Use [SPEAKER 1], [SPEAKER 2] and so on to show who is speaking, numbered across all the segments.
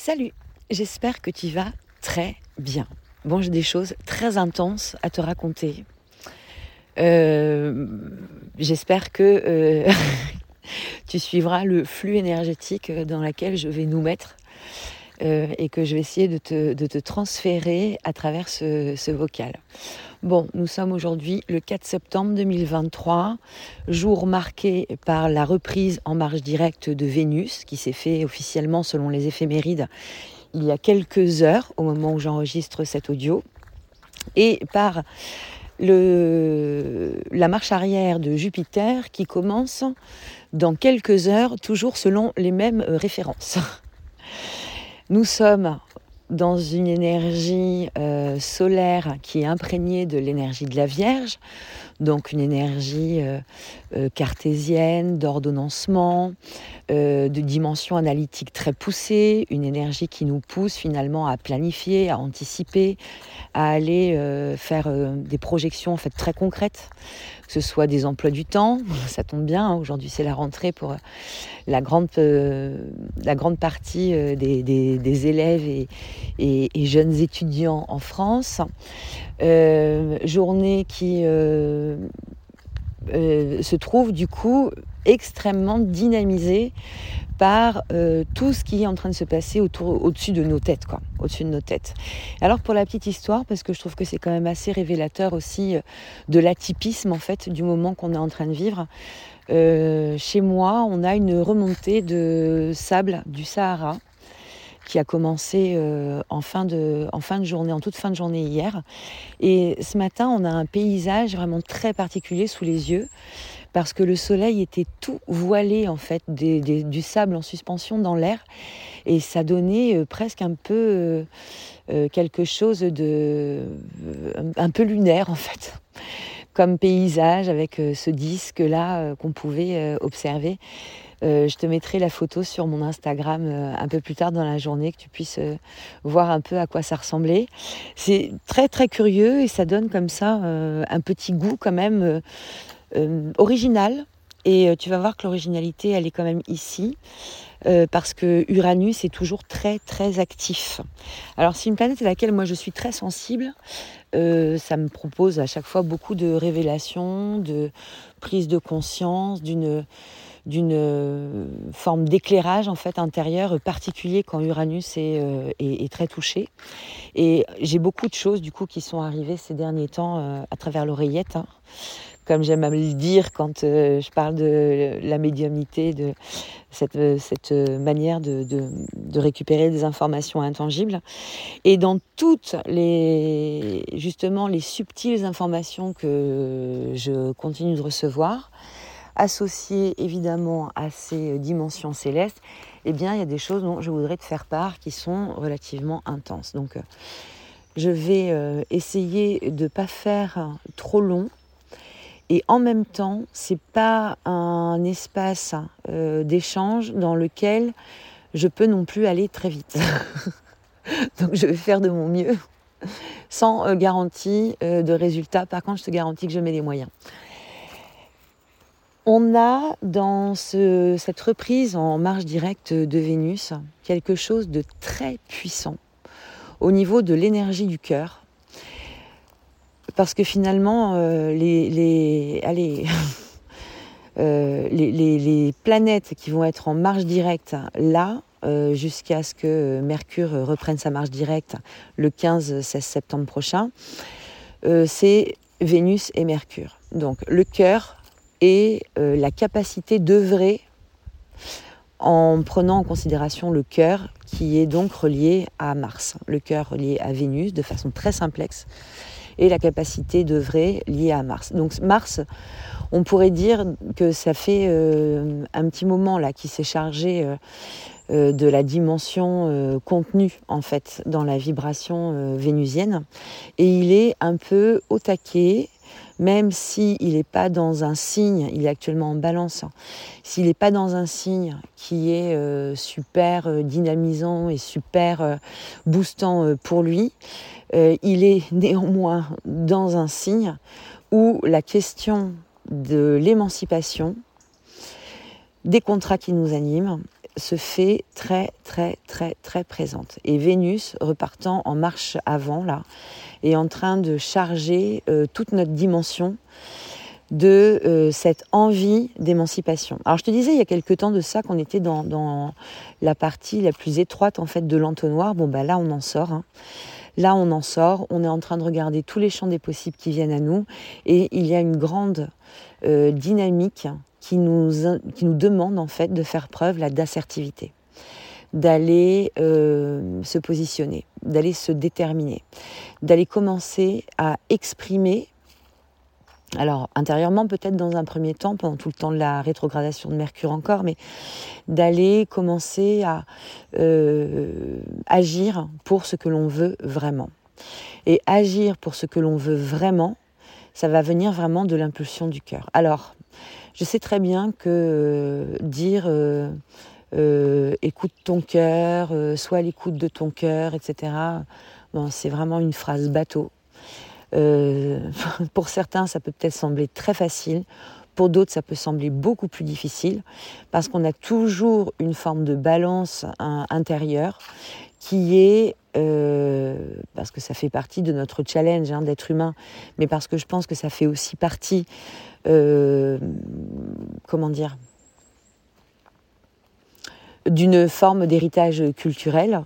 [SPEAKER 1] Salut, j'espère que tu vas très bien. Bon, j'ai des choses très intenses à te raconter. Euh, j'espère que euh, tu suivras le flux énergétique dans lequel je vais nous mettre euh, et que je vais essayer de te, transférer à travers ce, vocal. Bon, nous sommes aujourd'hui le 4 septembre 2023, jour marqué par la reprise en marche directe de Vénus, qui s'est fait officiellement selon les éphémérides il y a quelques heures au moment où j'enregistre cet audio, et par le, la marche arrière de Jupiter qui commence dans quelques heures, toujours selon les mêmes références. Nous sommes dans une énergie euh, solaire qui est imprégnée de l'énergie de la Vierge, donc une énergie euh, euh, cartésienne, d'ordonnancement, de dimension analytique très poussée, une énergie qui nous pousse finalement à planifier, à anticiper, à aller faire des projections en fait très concrètes que ce soit des emplois du temps, ça tombe bien, hein, aujourd'hui c'est la rentrée pour euh, la grande, euh, partie euh, des, élèves et, jeunes étudiants en France. journée qui se trouve du coup extrêmement dynamisée par euh, tout ce qui est en train de se passer autour, au-dessus de nos têtes, au-dessus de nos têtes. Alors pour la petite histoire, parce que je trouve que c'est quand même assez révélateur aussi euh, de l'atypisme en fait du moment qu'on est en train de vivre. Euh, chez moi, on a une remontée de sable du Sahara qui a commencé en, fin de, en fin de journée, en toute fin de journée hier. Et ce matin, on a un paysage vraiment très particulier sous les yeux parce que le soleil était tout voilé en fait du sable en suspension dans l'air et ça donnait euh, presque un peu euh, euh, quelque chose de un peu lunaire en fait comme paysage avec ce disque là qu'on pouvait observer. Je te mettrai la photo sur mon Instagram un peu plus tard dans la journée, que tu puisses voir un peu à quoi ça ressemblait. C'est très très curieux et ça donne comme ça un petit goût quand même euh, original. Et euh, tu vas voir que l'originalité, elle est quand même ici. Euh, parce que Uranus est toujours très très actif. Alors c'est une planète à laquelle moi je suis très sensible. ça me propose à chaque fois beaucoup de révélations, de prise de conscience, d'une d'une forme d'éclairage en fait intérieur particulier quand Uranus est, est, très touché. Et j'ai beaucoup de choses du coup qui sont arrivées ces derniers temps à travers l'oreillette. Hein comme j'aime à le dire quand euh, je parle de la médiumnité, de cette, euh, cette manière de, de, récupérer des informations intangibles. Et dans toutes les, justement, les subtiles informations que je continue de recevoir, associées évidemment à ces dimensions célestes, eh bien, il y a des choses dont je voudrais te faire part qui sont relativement intenses. Donc, euh, je vais essayer de ne pas faire trop long et en même temps, c'est pas un espace euh, d'échange dans lequel je peux non plus aller très vite. Donc je vais faire de mon mieux sans euh, garantie euh, de résultat. Par contre, je te garantis que je mets les moyens. On a dans cette reprise en marche directe de Vénus quelque chose de très puissant au niveau de l'énergie du cœur, parce que finalement, euh, euh, les, planètes qui vont être en marche directe là, euh, jusqu'à ce que Mercure reprenne sa marche directe le 15-16 septembre prochain, c'est Vénus et Mercure. Donc le cœur et la capacité d'œuvrer en prenant en considération le cœur qui est donc relié à Mars, le cœur relié à Vénus de façon très simplexe et la capacité d'œuvrer liée à Mars. Donc Mars, on pourrait dire que ça fait euh, un petit moment là qui s'est chargé euh, euh, de la dimension contenue en fait dans la vibration vénusienne et il est un peu au taquet même s'il n'est pas dans un signe, il est actuellement en balance, s'il n'est pas dans un signe qui est super dynamisant et super boostant pour lui, euh, il est néanmoins dans un signe où la question de l'émancipation, des contrats qui nous animent, se fait très très très très présente. Et Vénus, repartant en marche avant, là, est en train de charger euh, toute notre dimension de euh, cette envie d'émancipation. Alors je te disais il y a quelque temps de ça qu'on était dans, la partie la plus étroite en fait de l'entonnoir. Bon bah là on en sort. Hein. Là on en sort. On est en train de regarder tous les champs des possibles qui viennent à nous et il y a une grande euh, dynamique qui nous, qui demande en fait de faire preuve d'assertivité d'aller euh, se positionner, d'aller se déterminer, d'aller commencer à exprimer alors intérieurement peut-être dans un premier temps, pendant tout le temps de la rétrogradation de Mercure encore, mais d'aller commencer à euh, agir pour ce que l'on veut vraiment. Et agir pour ce que l'on veut vraiment, ça va venir vraiment de l'impulsion du cœur. Alors, je sais très bien que euh, dire euh, écoute ton cœur, sois à l'écoute de ton cœur, etc., bon, c'est vraiment une phrase bateau euh, pour certains, ça peut peut-être sembler très facile. Pour d'autres, ça peut sembler beaucoup plus difficile parce qu'on a toujours une forme de balance intérieure qui est, euh, parce que ça fait partie de notre challenge hein, d'être humain, mais parce que je pense que ça fait aussi partie, euh, comment dire, d'une forme d'héritage culturel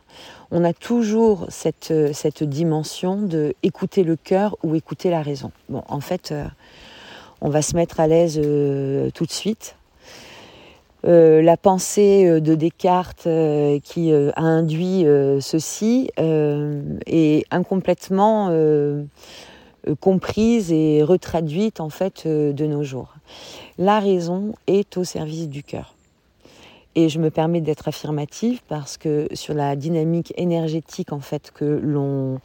[SPEAKER 1] on a toujours cette, dimension de écouter le cœur ou écouter la raison. En fait, euh, on va se mettre à l'aise euh, tout de suite. La pensée de Descartes qui a induit ceci est incomplètement comprise et retraduite en fait de nos jours. La raison est au service du cœur. Et je me permets d'être affirmative parce que sur la dynamique énergétique en fait que l'on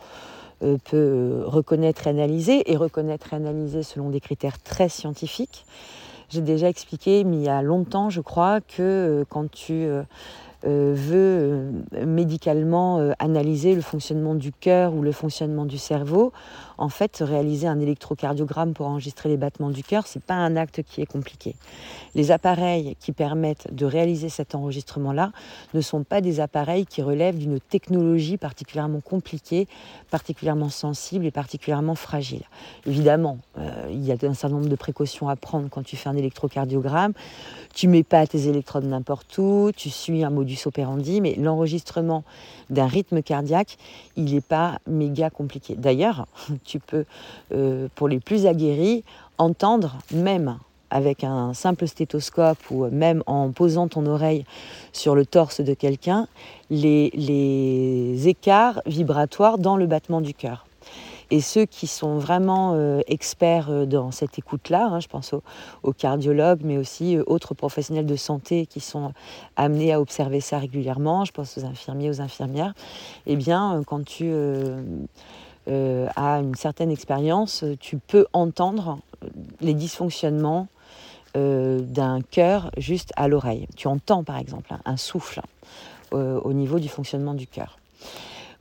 [SPEAKER 1] euh, peut reconnaître et analyser, et reconnaître et analyser selon des critères très scientifiques, j'ai déjà expliqué, mais il y a longtemps, je crois, que euh, quand tu euh, euh, veut euh, médicalement euh, analyser le fonctionnement du cœur ou le fonctionnement du cerveau, en fait, réaliser un électrocardiogramme pour enregistrer les battements du cœur, c'est pas un acte qui est compliqué. Les appareils qui permettent de réaliser cet enregistrement-là ne sont pas des appareils qui relèvent d'une technologie particulièrement compliquée, particulièrement sensible et particulièrement fragile. Évidemment, il y a un certain nombre de précautions à prendre quand tu fais un électrocardiogramme. Tu mets pas tes électrodes n'importe où, tu suis un modus operandi, mais l'enregistrement d'un rythme cardiaque, il n'est pas méga compliqué. D'ailleurs, tu peux, euh, pour les plus aguerris, entendre même avec un simple stéthoscope ou même en posant ton oreille sur le torse de quelqu'un, les écarts vibratoires dans le battement du cœur. Et ceux qui sont vraiment euh, experts euh, dans cette écoute-là, hein, je pense aux, cardiologues, mais aussi euh, autres professionnels de santé qui sont amenés à observer ça régulièrement, je pense aux infirmiers, aux infirmières, eh bien, quand tu as une certaine expérience, tu peux entendre les dysfonctionnements d'un cœur juste à l'oreille. Tu entends par exemple un souffle au niveau du fonctionnement du cœur.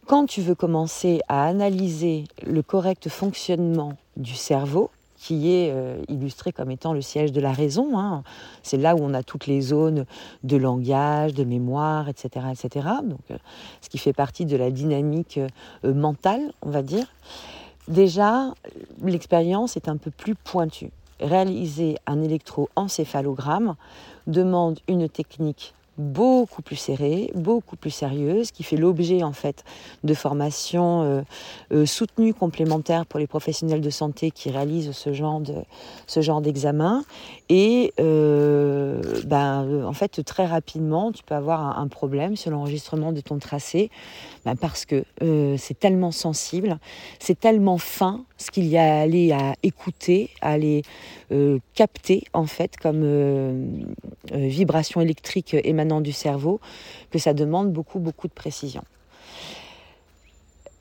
[SPEAKER 1] Quand tu veux commencer à analyser le correct fonctionnement du cerveau, qui est euh, illustré comme étant le siège de la raison. Hein. C'est là où on a toutes les zones de langage, de mémoire, etc. etc. Euh, ce qui fait partie de la dynamique euh, mentale, on va dire. Déjà, l'expérience est un peu plus pointue. Réaliser un électroencéphalogramme demande une technique beaucoup plus serrée, beaucoup plus sérieuse, qui fait l'objet en fait de formations euh, euh, soutenues complémentaires pour les professionnels de santé qui réalisent ce genre de ce genre d'examen. Et euh, ben, en fait, très rapidement, tu peux avoir un, problème sur l'enregistrement de ton tracé, ben, parce que c'est tellement sensible, c'est tellement fin ce qu'il y a à aller à écouter, à aller capter en fait comme vibration électrique émanant du cerveau, que ça demande beaucoup, beaucoup de précision.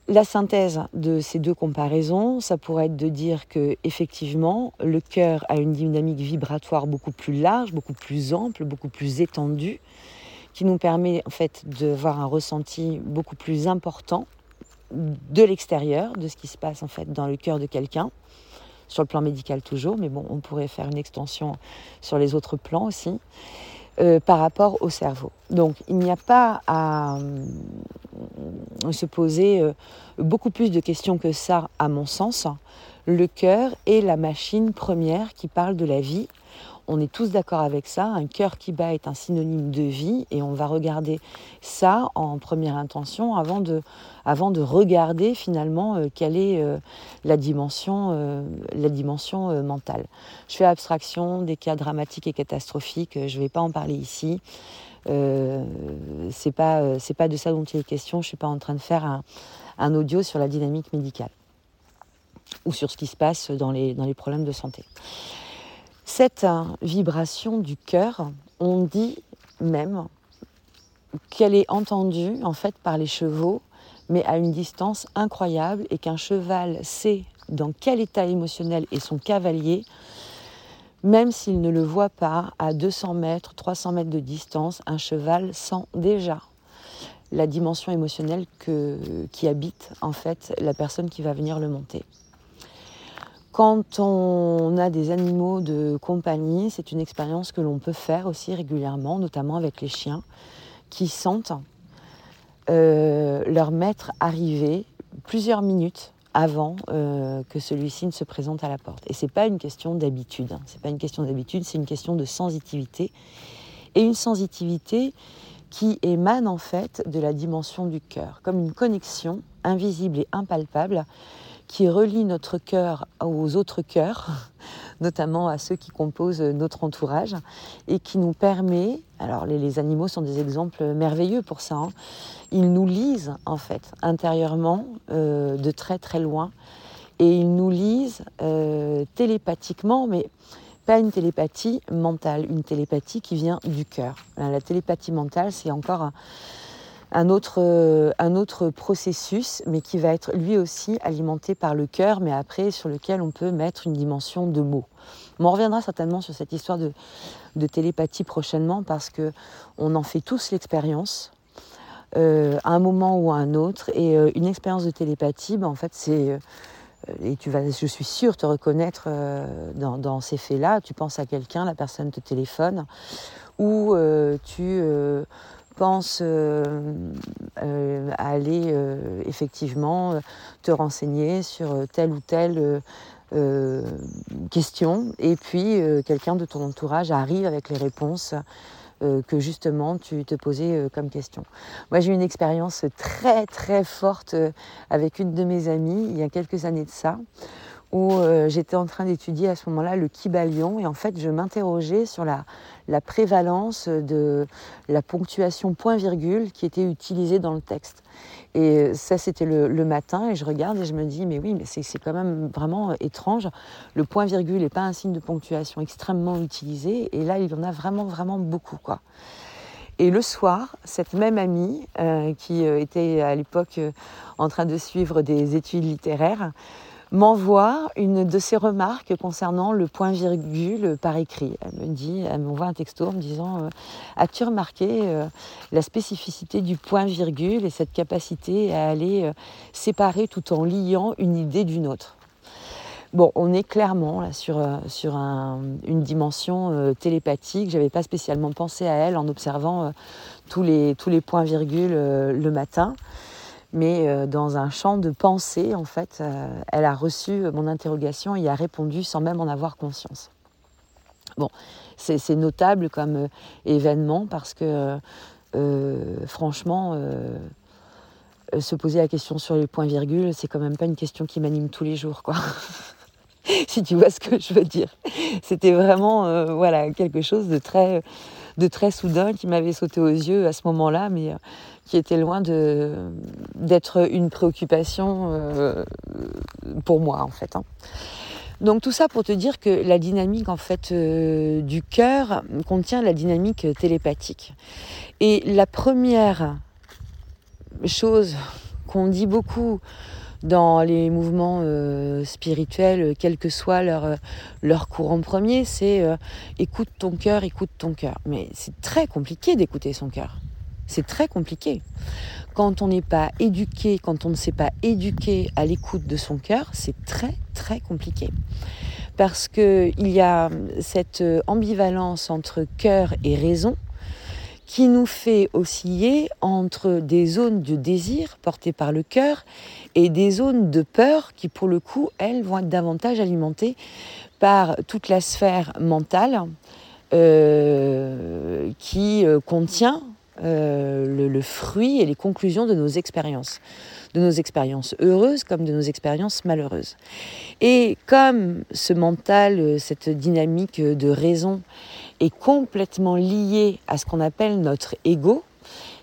[SPEAKER 1] La synthèse de ces deux comparaisons, ça pourrait être de dire que effectivement, le cœur a une dynamique vibratoire beaucoup plus large, beaucoup plus ample, beaucoup plus étendue, qui nous permet en fait d'avoir un ressenti beaucoup plus important de l'extérieur, de ce qui se passe en fait dans le cœur de quelqu'un, sur le plan médical toujours, mais bon, on pourrait faire une extension sur les autres plans aussi. euh, par rapport au cerveau. Donc il n'y a pas à se poser beaucoup plus de questions que ça, à mon sens. Le cœur est la machine première qui parle de la vie on est tous d'accord avec ça. Un cœur qui bat est un synonyme de vie et on va regarder ça en première intention avant de, avant de regarder finalement euh, quelle est euh, la dimension, euh, la dimension mentale. Je fais abstraction des cas dramatiques et catastrophiques, je ne vais pas en parler ici. c'est pas c'est pas de ça dont il est question. Je suis pas en train de faire un, un, audio sur la dynamique médicale ou sur ce qui se passe dans les, dans les problèmes de santé. Cette vibration du cœur, on dit même qu'elle est entendue en fait par les chevaux, mais à une distance incroyable, et qu'un cheval sait dans quel état émotionnel est son cavalier, même s'il ne le voit pas à 200 mètres, 300 mètres de distance, un cheval sent déjà la dimension émotionnelle qui habite en fait la personne qui va venir le monter. Quand on a des animaux de compagnie, c'est une expérience que l'on peut faire aussi régulièrement, notamment avec les chiens, qui sentent euh, leur maître arriver plusieurs minutes avant euh, que celui-ci ne se présente à la porte. Et c'est pas une question d'habitude. Hein. C'est pas une question d'habitude, c'est une question de sensitivité. Et une sensitivité qui émane en fait de la dimension du cœur, comme une connexion invisible et impalpable qui relie notre cœur aux autres cœurs, notamment à ceux qui composent notre entourage, et qui nous permet, alors les, animaux sont des exemples merveilleux pour ça, hein, ils nous lisent en fait intérieurement euh, de très très loin, et ils nous lisent euh, télépathiquement, mais pas une télépathie mentale, une télépathie qui vient du cœur. La télépathie mentale, c'est encore autre, euh, un autre processus, mais qui va être lui aussi alimenté par le cœur, mais après sur lequel on peut mettre une dimension de mots. on reviendra certainement sur cette histoire de, télépathie prochainement parce que on en fait tous l'expérience. Euh, à un moment ou à un autre et euh, une expérience de télépathie ben, en fait c'est et tu vas, je suis sûre, te reconnaître dans, dans, ces faits-là. Tu penses à quelqu'un, la personne te téléphone, ou tu pense euh, euh, à aller euh, effectivement te renseigner sur telle ou telle question et puis quelqu'un de ton entourage arrive avec les réponses que justement tu te posais comme question. Moi j'ai eu une expérience très très forte avec une de mes amies il y a quelques années de ça où euh, j'étais en train d'étudier à ce moment-là le kibalion et en fait je m'interrogeais sur la, prévalence de la ponctuation point-virgule qui était utilisée dans le texte. Et ça c'était le, matin et je regarde et je me dis mais oui mais c'est quand même vraiment étrange. Le point-virgule n'est pas un signe de ponctuation extrêmement utilisé et là il y en a vraiment vraiment beaucoup quoi. Et le soir, cette même amie, euh, qui euh, était à l'époque en train de suivre des études littéraires, m'envoie une de ses remarques concernant le point-virgule par écrit. Elle me dit, elle m'envoie un texto en me disant euh, As-tu remarqué euh, la spécificité du point-virgule et cette capacité à aller euh, séparer tout en liant une idée d'une autre? Bon, on est clairement sur, sur une dimension télépathique. Je n'avais pas spécialement pensé à elle en observant tous, les, tous les points-virgules le matin mais euh, dans un champ de pensée, en fait, euh, elle a reçu mon interrogation et a répondu sans même en avoir conscience. Bon, c'est notable comme euh, événement parce que, franchement, se poser la question sur les points-virgules, c'est quand même pas une question qui m'anime tous les jours, quoi. si tu vois ce que je veux dire. C'était vraiment, voilà, quelque chose de très, de très soudain qui m'avait sauté aux yeux à ce moment-là, mais qui était loin d'être une préoccupation euh, pour moi en fait. Hein. Donc tout ça pour te dire que la dynamique en fait euh, du cœur contient la dynamique télépathique. Et la première chose qu'on dit beaucoup dans les mouvements euh, spirituels, quel que soit leur, leur courant premier, c'est écoute ton cœur, écoute ton cœur. Mais c'est très compliqué d'écouter son cœur. C'est très compliqué. Quand on n'est pas éduqué, quand on ne sait pas éduquer à l'écoute de son cœur, c'est très très compliqué. parce qu'il y a cette ambivalence entre cœur et raison qui nous fait osciller entre des zones de désir portées par le cœur et des zones de peur qui, pour le coup, elles, vont être davantage alimentées par toute la sphère mentale euh, qui euh, contient euh, le, fruit et les conclusions de nos expériences, de nos expériences heureuses comme de nos expériences malheureuses. Et comme ce mental, cette dynamique de raison est complètement lié à ce qu'on appelle notre ego,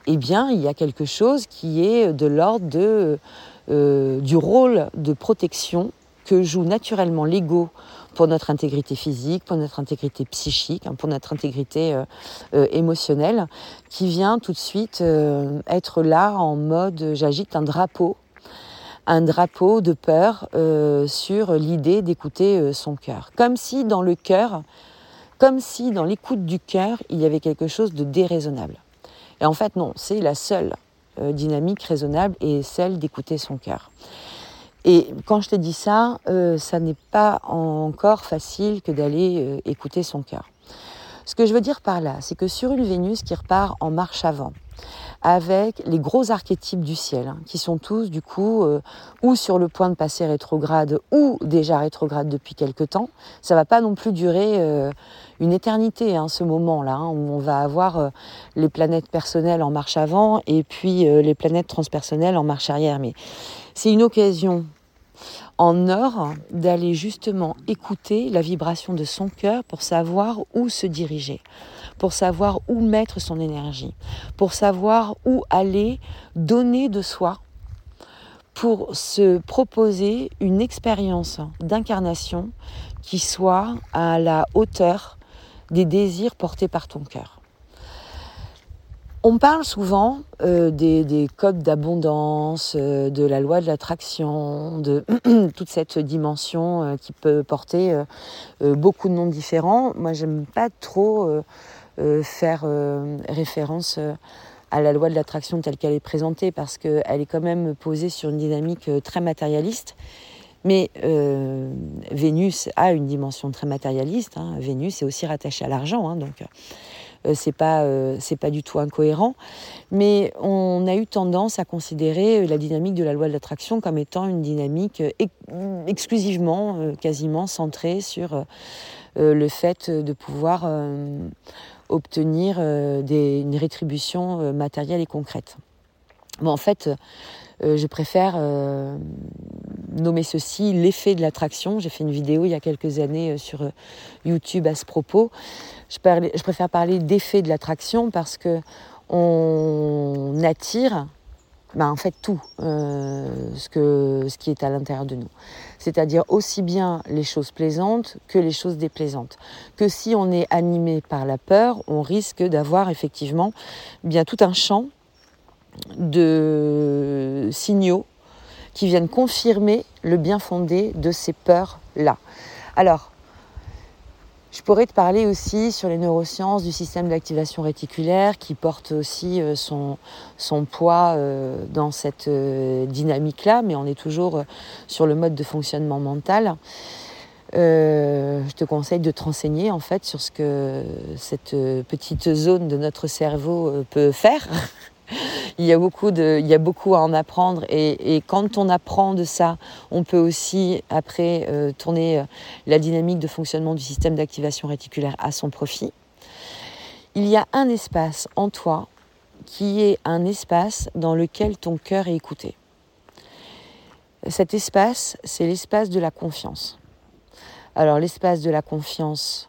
[SPEAKER 1] eh bien, il y a quelque chose qui est de l'ordre euh, du rôle de protection que joue naturellement l'ego pour notre intégrité physique, pour notre intégrité psychique, hein, pour notre intégrité euh, euh, émotionnelle, qui vient tout de suite être là en mode j'agite un drapeau, un drapeau de peur sur l'idée d'écouter son cœur. Comme si dans le cœur, comme si dans l'écoute du cœur, il y avait quelque chose de déraisonnable. Et en fait, non, c'est la seule euh, dynamique raisonnable et celle d'écouter son cœur. Et quand je te dis ça, euh, ça n'est pas encore facile que d'aller euh, écouter son cœur. Ce que je veux dire par là, c'est que sur une Vénus qui repart en marche avant, avec les gros archétypes du ciel, hein, qui sont tous du coup ou sur le point de passer rétrograde ou déjà rétrograde depuis quelque temps. Ça va pas non plus durer une éternité, hein, ce moment-là, hein, où on va avoir euh, les planètes personnelles en marche avant et puis les planètes transpersonnelles en marche arrière. Mais c'est une occasion en or d'aller justement écouter la vibration de son cœur pour savoir où se diriger pour savoir où mettre son énergie, pour savoir où aller donner de soi, pour se proposer une expérience d'incarnation qui soit à la hauteur des désirs portés par ton cœur. On parle souvent euh, des, codes d'abondance, euh, de la loi de l'attraction, de toute cette dimension euh, qui peut porter beaucoup de noms différents. Moi, j'aime pas trop faire référence à la loi de l'attraction telle qu'elle est présentée parce qu'elle est quand même posée sur une dynamique très matérialiste. Mais Vénus a une dimension très matérialiste. Hein. Vénus est aussi rattachée à l'argent, hein, donc c'est pas c'est pas du tout incohérent. Mais on a eu tendance à considérer la dynamique de la loi de l'attraction comme étant une dynamique exclusivement, quasiment centrée sur le fait de pouvoir obtenir euh, une rétribution euh, matérielle et concrète. En fait, euh, je préfère nommer ceci l'effet de l'attraction. J'ai fait une vidéo il y a quelques années sur YouTube à ce propos. Je, préfère parler d'effet de l'attraction parce que on attire bah, en fait tout euh, ce, ce qui est à l'intérieur de nous. C'est-à-dire aussi bien les choses plaisantes que les choses déplaisantes. Que si on est animé par la peur, on risque d'avoir effectivement bien tout un champ de signaux qui viennent confirmer le bien fondé de ces peurs-là. Alors, je pourrais te parler aussi sur les neurosciences du système d'activation réticulaire qui porte aussi euh, son, son poids euh, dans cette euh, dynamique-là, mais on est toujours sur le mode de fonctionnement mental. je te conseille de te renseigner en fait sur ce que cette petite zone de notre cerveau peut faire il y a beaucoup de, à en apprendre et, quand on apprend de ça, on peut aussi après euh, tourner euh, la dynamique de fonctionnement du système d'activation réticulaire à son profit. Il y a un espace en toi qui est un espace dans lequel ton cœur est écouté. Cet espace, c'est l'espace de la confiance. Alors l'espace de la confiance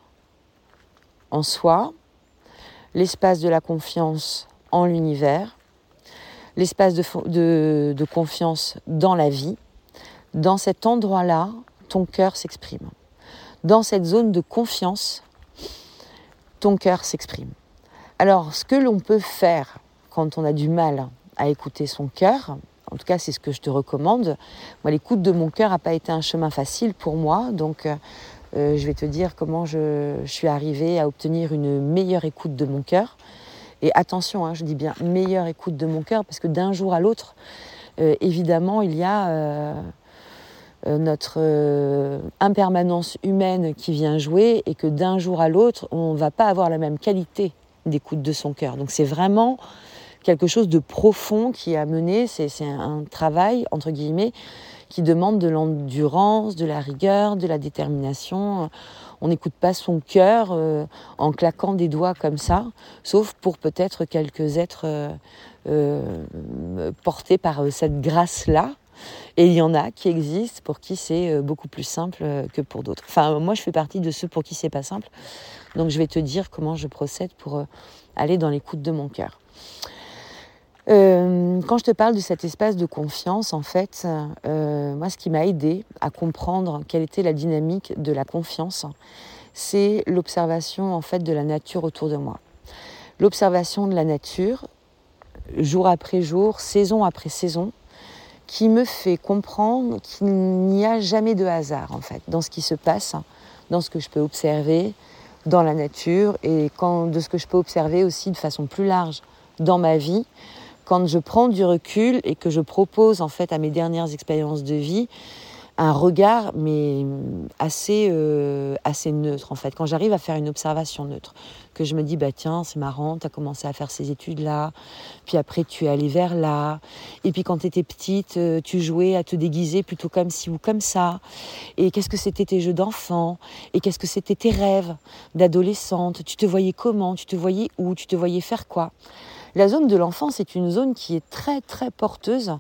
[SPEAKER 1] en soi, l'espace de la confiance l'univers, l'espace de, confiance dans la vie, dans cet endroit-là, ton cœur s'exprime. Dans cette zone de confiance, ton cœur s'exprime. Alors, ce que l'on peut faire quand on a du mal à écouter son cœur, en tout cas c'est ce que je te recommande, moi l'écoute de mon cœur n'a pas été un chemin facile pour moi, donc euh, je vais te dire comment je suis arrivée à obtenir une meilleure écoute de mon cœur. Et attention, hein, je dis bien meilleure écoute de mon cœur, parce que d'un jour à l'autre, euh, évidemment, il y a euh, euh, notre impermanence humaine qui vient jouer et que d'un jour à l'autre, on ne va pas avoir la même qualité d'écoute de son cœur. Donc c'est vraiment quelque chose de profond qui a mené, c'est un travail, entre guillemets, qui demande de l'endurance, de la rigueur, de la détermination. On n'écoute pas son cœur euh, en claquant des doigts comme ça, sauf pour peut-être quelques êtres euh, euh, portés par cette grâce-là. Et il y en a qui existent pour qui c'est beaucoup plus simple que pour d'autres. Enfin, moi, je fais partie de ceux pour qui c'est pas simple. Donc, je vais te dire comment je procède pour aller dans l'écoute de mon cœur. Euh, quand je te parle de cet espace de confiance, en fait, euh, moi, ce qui m'a aidé à comprendre quelle était la dynamique de la confiance, c'est l'observation en fait de la nature autour de moi. L'observation de la nature, jour après jour, saison après saison, qui me fait comprendre qu'il n'y a jamais de hasard en fait dans ce qui se passe, dans ce que je peux observer dans la nature et de ce que je peux observer aussi de façon plus large dans ma vie quand je prends du recul et que je propose en fait à mes dernières expériences de vie un regard mais assez euh, assez neutre en fait. Quand j'arrive à faire une observation neutre que je me dis bah tiens c'est marrant tu as commencé à faire ces études là puis après tu es allé vers là et puis quand tu étais petite euh, tu jouais à te déguiser plutôt comme ci ou comme ça et qu'est-ce que c'était tes jeux d'enfant et qu'est-ce que c'était tes rêves d'adolescente tu te voyais comment tu te voyais où tu te voyais faire quoi? La zone de l'enfance est une zone qui est très très porteuse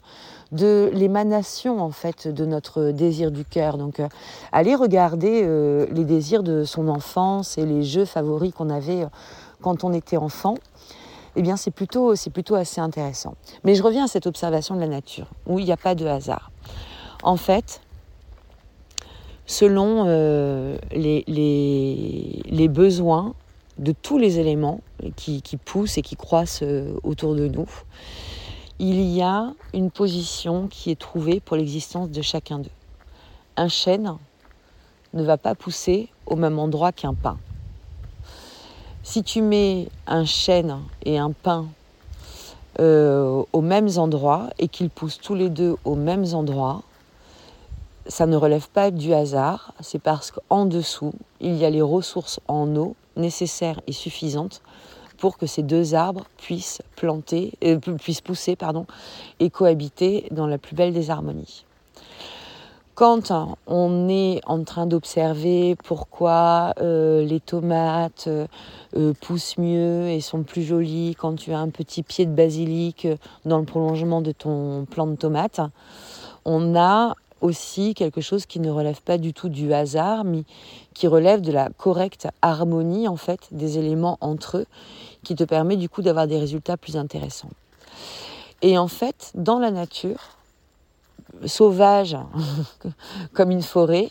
[SPEAKER 1] de l'émanation en fait de notre désir du cœur. Donc euh, aller regarder euh, les désirs de son enfance et les jeux favoris qu'on avait euh, quand on était enfant, eh bien c'est plutôt assez intéressant. Mais je reviens à cette observation de la nature où il n'y a pas de hasard. En fait, selon les, les, besoins de tous les éléments qui, poussent et qui croissent euh, autour de nous, il y a une position qui est trouvée pour l'existence de chacun d'eux. Un chêne ne va pas pousser au même endroit qu'un pin. Si tu mets un chêne et un pin euh, aux mêmes endroits et qu'ils poussent tous les deux aux mêmes endroits, ça ne relève pas du hasard, c'est parce qu'en dessous, il y a les ressources en eau nécessaires et suffisantes pour que ces deux arbres puissent planter, euh, pousser pardon, et cohabiter dans la plus belle des harmonies. Quand on est en train d'observer pourquoi euh, les tomates euh, poussent mieux et sont plus jolies quand tu as un petit pied de basilic dans le prolongement de ton plant de tomates, on a aussi quelque chose qui ne relève pas du tout du hasard, mais qui relève de la correcte harmonie en fait des éléments entre eux, qui te permet du coup d'avoir des résultats plus intéressants. Et en fait, dans la nature, sauvage comme une forêt,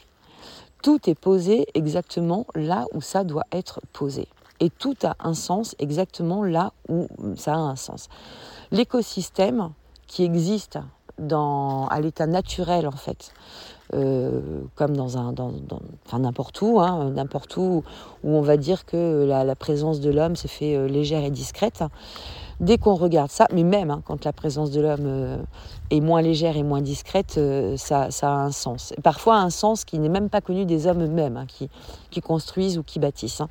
[SPEAKER 1] tout est posé exactement là où ça doit être posé. Et tout a un sens exactement là où ça a un sens. L'écosystème qui existe à l'état naturel en fait, euh, comme dans un, dans, enfin n'importe où, hein, n'importe où où on va dire que la, présence de l'homme se fait euh, légère et discrète. Dès qu'on regarde ça, mais même hein, quand la présence de l'homme euh, est moins légère et moins discrète, ça, a un sens. Parfois un sens qui n'est même pas connu des hommes eux-mêmes, hein, qui, construisent ou qui bâtissent.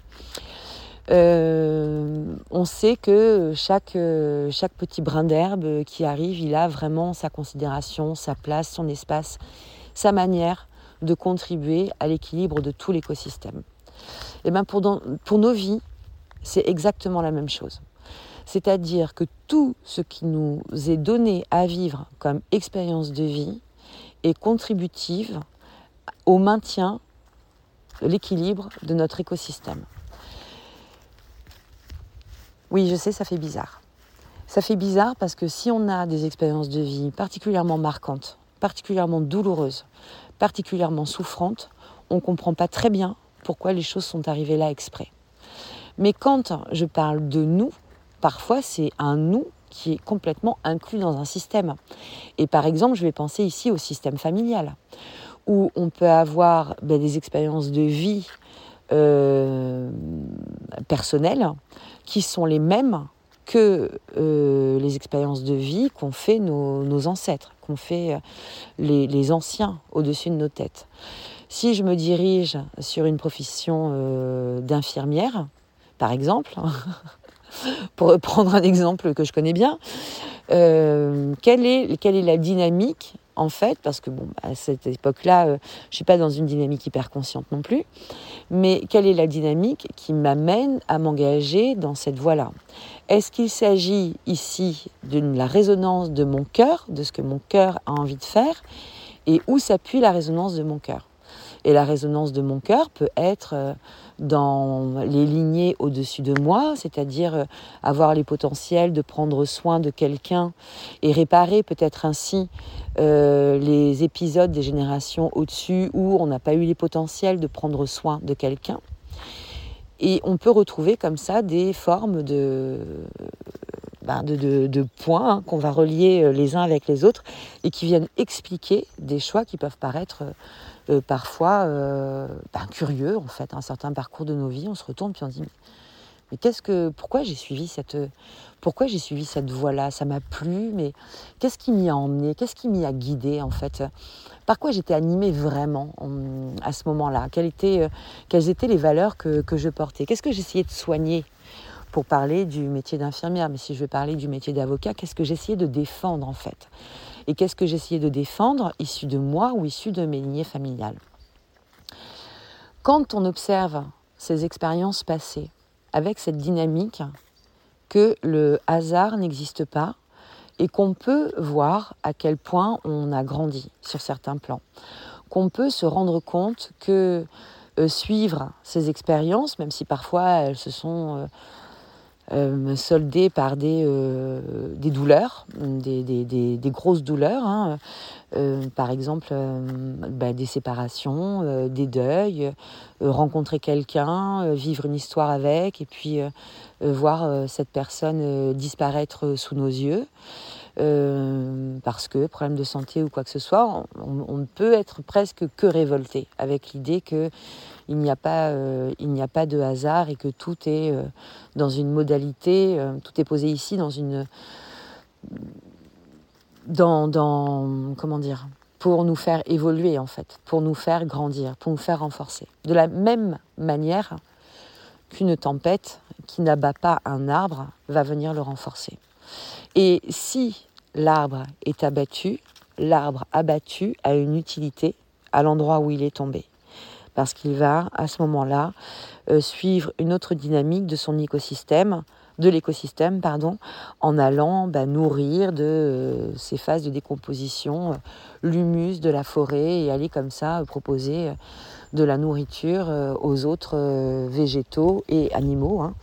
[SPEAKER 1] Euh, on sait que chaque, euh, chaque petit brin d'herbe qui arrive, il a vraiment sa considération, sa place, son espace, sa manière de contribuer à l'équilibre de tout l'écosystème. Et eh bien pour, pour nos vies, c'est exactement la même chose. C'est-à-dire que tout ce qui nous est donné à vivre comme expérience de vie est contributive au maintien de l'équilibre de notre écosystème. Oui, je sais, ça fait bizarre. Ça fait bizarre parce que si on a des expériences de vie particulièrement marquantes, particulièrement douloureuses, particulièrement souffrantes, on ne comprend pas très bien pourquoi les choses sont arrivées là exprès. Mais quand je parle de nous, parfois c'est un nous qui est complètement inclus dans un système. Et par exemple, je vais penser ici au système familial, où on peut avoir ben, des expériences de vie euh, personnelles qui sont les mêmes que euh, les expériences de vie qu'ont fait nos, ancêtres, qu'ont fait euh, les, anciens au-dessus de nos têtes. Si je me dirige sur une profession euh, d'infirmière, par exemple, pour prendre un exemple que je connais bien, quelle, est, quelle est la dynamique en fait, parce que bon, à cette époque-là, je je suis pas dans une dynamique hyper consciente non plus, mais quelle est la dynamique qui m'amène à m'engager dans cette voie-là? Est-ce qu'il s'agit ici de la résonance de mon cœur, de ce que mon cœur a envie de faire, et où s'appuie la résonance de mon cœur? Et la résonance de mon cœur peut être euh, dans les lignées au-dessus de moi, c'est-à-dire euh, avoir les potentiels de prendre soin de quelqu'un et réparer peut-être ainsi euh, les épisodes des générations au-dessus où on n'a pas eu les potentiels de prendre soin de quelqu'un. Et on peut retrouver comme ça des formes de, ben, points hein, qu'on va relier les uns avec les autres et qui viennent expliquer des choix qui peuvent paraître euh, parfois euh, ben, curieux en fait. Un certain parcours de nos vies, on se retourne puis on dit mais, qu'est-ce que pourquoi j'ai suivi cette pourquoi j'ai suivi cette voie-là? Ça m'a plu, mais qu'est-ce qui m'y a emmené? Qu'est-ce qui m'y a guidé en fait? Par quoi j'étais animée vraiment à ce moment-là? Quelles étaient, euh, quelles étaient les valeurs que, que je portais? Qu'est-ce que j'essayais de soigner pour parler du métier d'infirmière? Mais si je veux parler du métier d'avocat, qu'est-ce que j'essayais de défendre en fait? Et qu'est-ce que j'essayais de défendre, issu de moi ou issu de mes lignées familiales? Quand on observe ces expériences passées avec cette dynamique que le hasard n'existe pas et qu'on peut voir à quel point on a grandi sur certains plans, qu'on peut se rendre compte que euh, suivre ces expériences, même si parfois elles se sont euh, euh, soldé par des, euh, des douleurs, des, des, des, grosses douleurs, hein. euh, par exemple bah, des séparations, des deuils, rencontrer quelqu'un, vivre une histoire avec, et puis voir cette personne disparaître sous nos yeux. parce que problème de santé ou quoi que ce soit, on, on ne peut être presque que révolté avec l'idée que il n'y a pas, euh, il n'y a pas de hasard et que tout est euh, dans une modalité, euh, tout est posé ici dans une, comment dire, pour nous faire évoluer en fait, pour nous faire grandir, pour nous faire renforcer. De la même manière qu'une tempête qui n'abat pas un arbre va venir le renforcer. Et si l'arbre est abattu, l'arbre abattu a une utilité à l'endroit où il est tombé parce qu'il va à ce moment-là euh, suivre une autre dynamique de son écosystème, de l'écosystème, pardon, en allant bah, nourrir de euh, ces phases de décomposition euh, l'humus de la forêt et aller comme ça proposer de la nourriture aux autres végétaux et animaux. Hein,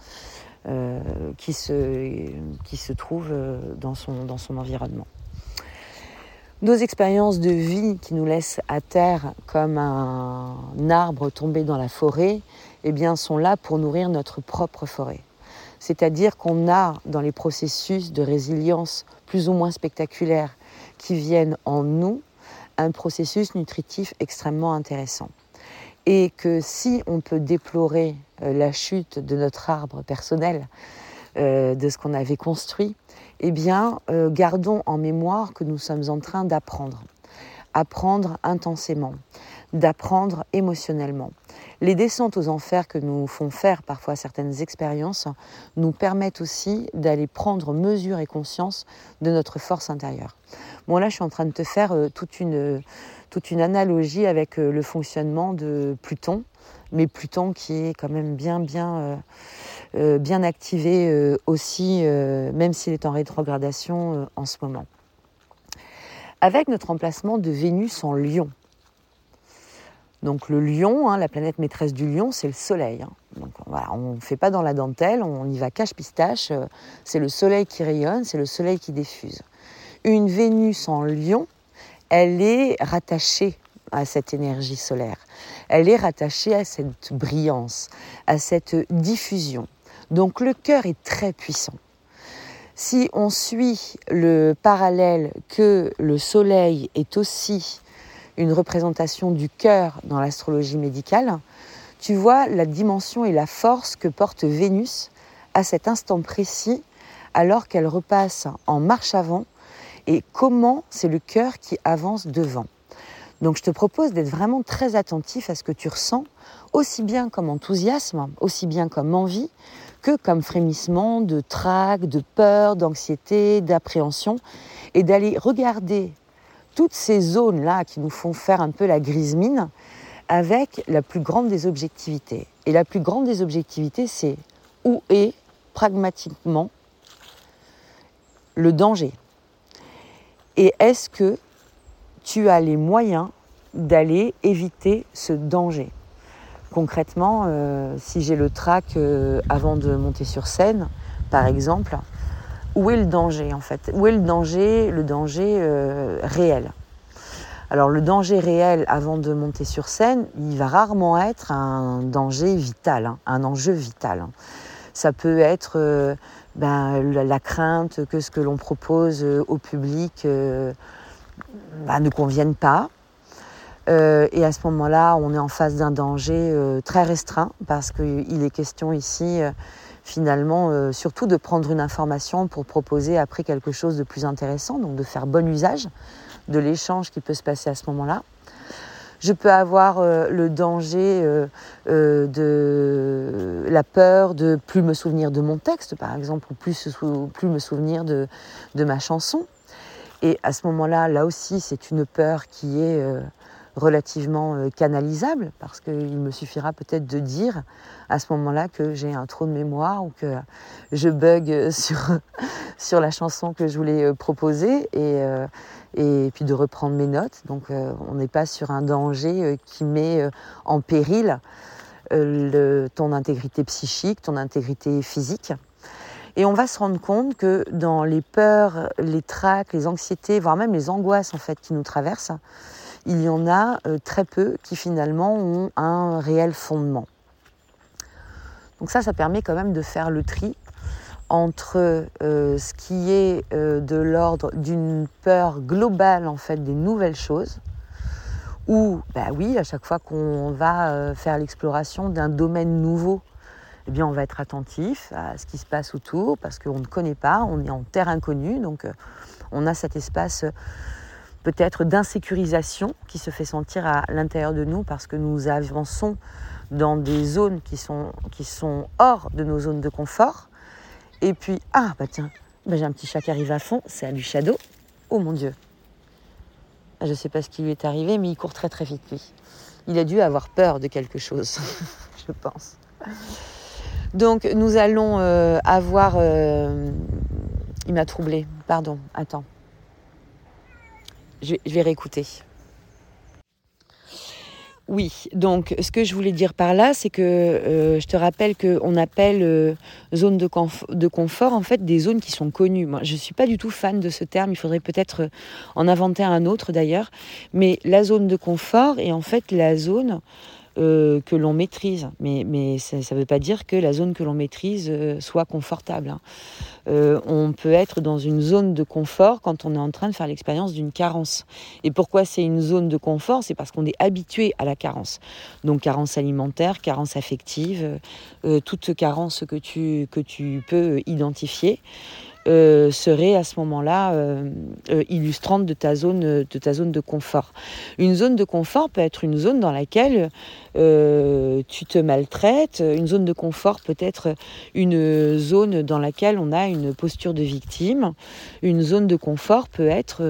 [SPEAKER 1] qui, se, trouvent dans son environnement. Nos expériences de vie qui nous laissent à terre comme un arbre tombé dans la forêt, eh bien, sont là pour nourrir notre propre forêt. C'est-à-dire qu'on a dans les processus de résilience plus ou moins spectaculaires qui viennent en nous un processus nutritif extrêmement intéressant. Et que si on peut déplorer euh, la chute de notre arbre personnel, euh, de ce qu'on avait construit, eh bien, euh, gardons en mémoire que nous sommes en train d'apprendre. Apprendre intensément, d'apprendre émotionnellement. Les descentes aux enfers que nous font faire parfois certaines expériences nous permettent aussi d'aller prendre mesure et conscience de notre force intérieure. Bon là, je suis en train de te faire euh, toute, une, toute une analogie avec le fonctionnement de Pluton, mais Pluton qui est quand même bien, bien bien activé euh, aussi, euh, même s'il est en rétrogradation en ce moment. Avec notre emplacement de Vénus en Lion. Donc le lion, hein, la planète maîtresse du lion, c'est le soleil. Hein. Donc voilà, on ne fait pas dans la dentelle, on y va cache-pistache. c'est le soleil qui rayonne, c'est le soleil qui diffuse. Une Vénus en lion, elle est rattachée à cette énergie solaire. Elle est rattachée à cette brillance, à cette diffusion. Donc le cœur est très puissant. Si on suit le parallèle que le soleil est aussi une représentation du cœur dans l'astrologie médicale, tu vois la dimension et la force que porte Vénus à cet instant précis alors qu'elle repasse en marche avant et comment c'est le cœur qui avance devant. Donc je te propose d'être vraiment très attentif à ce que tu ressens, aussi bien comme enthousiasme, aussi bien comme envie, que comme frémissement de trac, de peur, d'anxiété, d'appréhension, et d'aller regarder toutes ces zones-là qui nous font faire un peu la grise mine avec la plus grande des objectivités. Et la plus grande des objectivités, c'est où est pragmatiquement le danger Et est-ce que tu as les moyens d'aller éviter ce danger? Concrètement, euh, si j'ai le trac euh, avant de monter sur scène, par exemple, où est le danger en fait? Où est le danger, le danger euh, réel? Alors le danger réel avant de monter sur scène, il va rarement être un danger vital, hein, un enjeu vital. Ça peut être ben, la, crainte que ce que l'on propose au public ben, ne convienne pas. Et à ce moment-là, on est en face d'un danger très restreint parce qu'il est question ici finalement, euh, surtout de prendre une information pour proposer après quelque chose de plus intéressant, donc de faire bon usage de l'échange qui peut se passer à ce moment-là. Je peux avoir euh, le danger euh, de la peur de plus me souvenir de mon texte, par exemple, ou plus, plus me souvenir de, de, ma chanson. Et à ce moment-là, là aussi, c'est une peur qui est relativement euh, canalisable, parce qu'il me suffira peut-être de dire à ce moment-là que j'ai un trou de mémoire ou que je bug sur, sur la chanson que je voulais euh, proposer et, euh, et puis de reprendre mes notes. Donc on n'est pas sur un danger qui met en péril ton intégrité psychique, ton intégrité physique. Et on va se rendre compte que dans les peurs, les tracs, les anxiétés, voire même les angoisses en fait qui nous traversent, il y en a euh, très peu qui finalement ont un réel fondement. Donc ça, ça permet quand même de faire le tri entre euh, ce qui est euh, de l'ordre d'une peur globale en fait des nouvelles choses, où, bah oui, à chaque fois qu'on va faire l'exploration d'un domaine nouveau, eh bien, on va être attentif à ce qui se passe autour parce qu'on ne connaît pas, on est en terre inconnue, donc on a cet espace peut-être d'insécurisation qui se fait sentir à l'intérieur de nous parce que nous avançons dans des zones qui sont, qui sont hors de nos zones de confort. Et puis, ah bah tiens, bah j'ai un petit chat qui arrive à fond, c'est à du shadow. Oh mon dieu. Ah, je ne sais pas ce qui lui est arrivé, mais il court très très vite lui. Il a dû avoir peur de quelque chose, je pense. Donc nous allons euh, avoir... Euh, il m'a troublé, pardon, attends. Je, vais réécouter. Oui, donc ce que je voulais dire par là, c'est que euh, je te rappelle qu'on appelle euh, zone de, confort en fait des zones qui sont connues. Moi, je ne suis pas du tout fan de ce terme, il faudrait peut-être euh, en inventer un autre d'ailleurs. Mais la zone de confort est en fait la zone euh, que l'on maîtrise. Mais, ça ne veut pas dire que la zone que l'on maîtrise euh, soit confortable. Hein. Euh, on peut être dans une zone de confort quand on est en train de faire l'expérience d'une carence. Et pourquoi c'est une zone de confort? C'est parce qu'on est habitué à la carence. Donc carence alimentaire, carence affective, toute carence que tu peux identifier. Euh, serait à ce moment-là euh, euh, illustrante de ta, zone, de ta zone de confort. Une zone de confort peut être une zone dans laquelle tu te maltraites. Une zone de confort peut être une zone dans laquelle on a une posture de victime. Une zone de confort peut être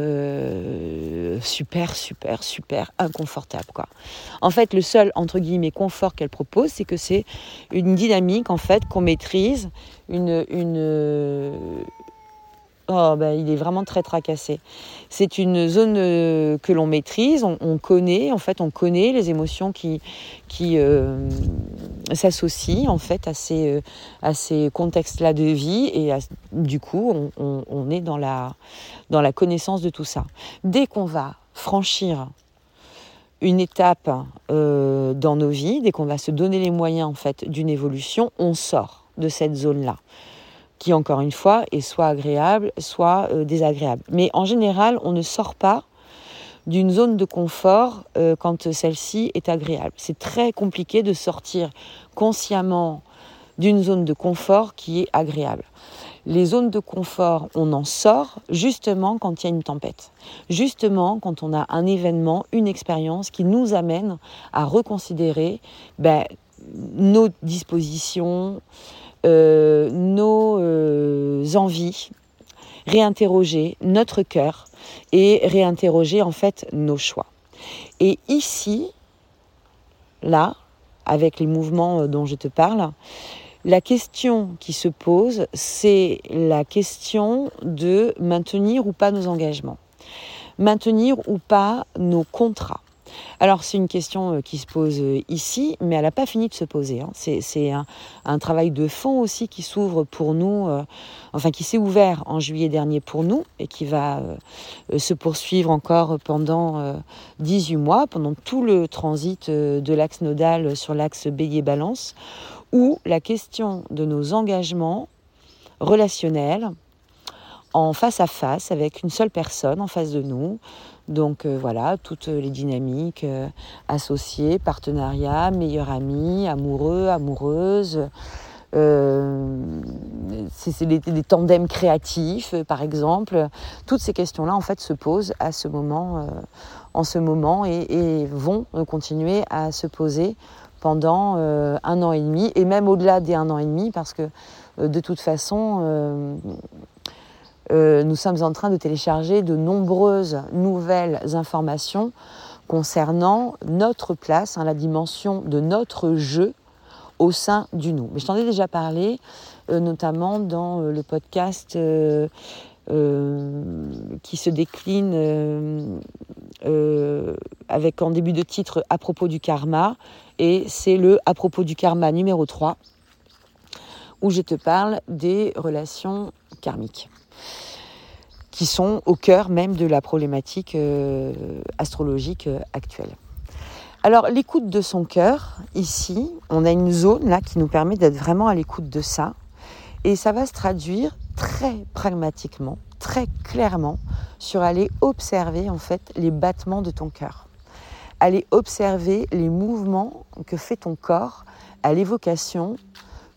[SPEAKER 1] super, super, super inconfortable. Quoi. En fait, le seul, entre guillemets, confort qu'elle propose, c'est que c'est une dynamique en fait qu'on maîtrise, une, une, Oh, bah, il est vraiment très tracassé. C'est une zone euh, que l'on maîtrise, on, connaît, en fait, on connaît les émotions qui, qui euh, s'associent en fait à ces, euh, à ces contextes-là de vie et du coup, on, est dans la, dans la connaissance de tout ça. Dès qu'on va franchir une étape dans nos vies, dès qu'on va se donner les moyens en fait d'une évolution, on sort de cette zone-là qui encore une fois est soit agréable, soit euh, désagréable. Mais en général, on ne sort pas d'une zone de confort euh, quand celle-ci est agréable. C'est très compliqué de sortir consciemment d'une zone de confort qui est agréable. les zones de confort, on en sort justement quand il y a une tempête. Justement quand on a un événement, une expérience qui nous amène à reconsidérer ben, nos dispositions, nos euh, envies, réinterroger notre cœur et réinterroger en fait nos choix. Et ici, là, avec les mouvements euh, dont je te parle, la question qui se pose, c'est la question de maintenir ou pas nos engagements, maintenir ou pas nos contrats. Alors c'est une question euh, qui se pose euh, ici, mais elle n'a pas fini de se poser. Hein. C'est un, travail de fond aussi qui s'ouvre pour nous, euh, enfin qui s'est ouvert en juillet dernier pour nous et qui va se poursuivre encore pendant 18 mois, pendant tout le transit de l'axe nodal sur l'axe bélier-balance, où la question de nos engagements relationnels en face à face avec une seule personne en face de nous, donc euh, voilà, toutes les dynamiques euh, associées, partenariat, meilleur ami, amoureux, amoureuse. Euh, c'est des, tandems créatifs, par exemple. Toutes ces questions-là, en fait, se posent à ce moment, en ce moment, et, vont continuer à se poser pendant un an et demi, et même au-delà des un an et demi, parce que de toute façon, euh, nous sommes en train de télécharger de nombreuses nouvelles informations concernant notre place, hein, la dimension de notre jeu au sein du nous. Mais je t'en ai déjà parlé, euh, notamment dans euh, le podcast qui se décline avec en début de titre à propos du karma, et c'est le à propos du karma numéro 3, où je te parle des relations karmiques qui sont au cœur même de la problématique euh, astrologique euh, actuelle. Alors l'écoute de son cœur, ici, on a une zone là qui nous permet d'être vraiment à l'écoute de ça. Et ça va se traduire très pragmatiquement, très clairement sur aller observer en fait les battements de ton cœur. Aller observer les mouvements que fait ton corps à l'évocation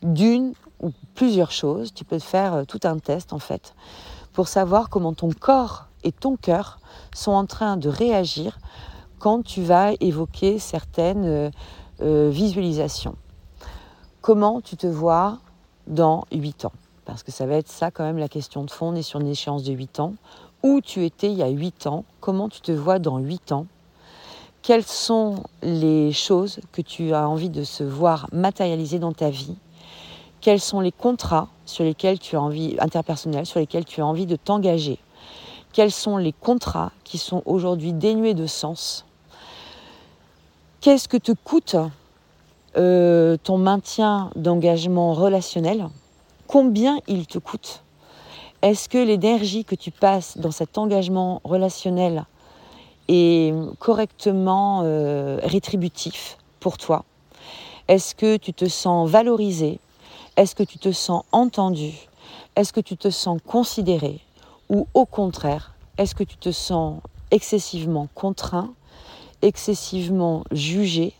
[SPEAKER 1] d'une ou plusieurs choses. Tu peux faire euh, tout un test en fait pour savoir comment ton corps et ton cœur sont en train de réagir quand tu vas évoquer certaines euh, euh, visualisations. Comment tu te vois dans 8 ans? Parce que ça va être ça quand même la question de fond, on est sur une échéance de 8 ans. Où tu étais il y a 8 ans? Comment tu te vois dans 8 ans? Quelles sont les choses que tu as envie de se voir matérialiser dans ta vie? Quels sont les contrats sur lesquels tu as envie, interpersonnels, sur lesquels tu as envie de t'engager, quels sont les contrats qui sont aujourd'hui dénués de sens, qu'est-ce que te coûte euh, ton maintien d'engagement relationnel, combien il te coûte, est-ce que l'énergie que tu passes dans cet engagement relationnel est correctement euh, rétributif pour toi? Est-ce que tu te sens valorisé est-ce que tu te sens entendu? Est-ce que tu te sens considéré? Ou au contraire, est-ce que tu te sens excessivement contraint, excessivement jugé,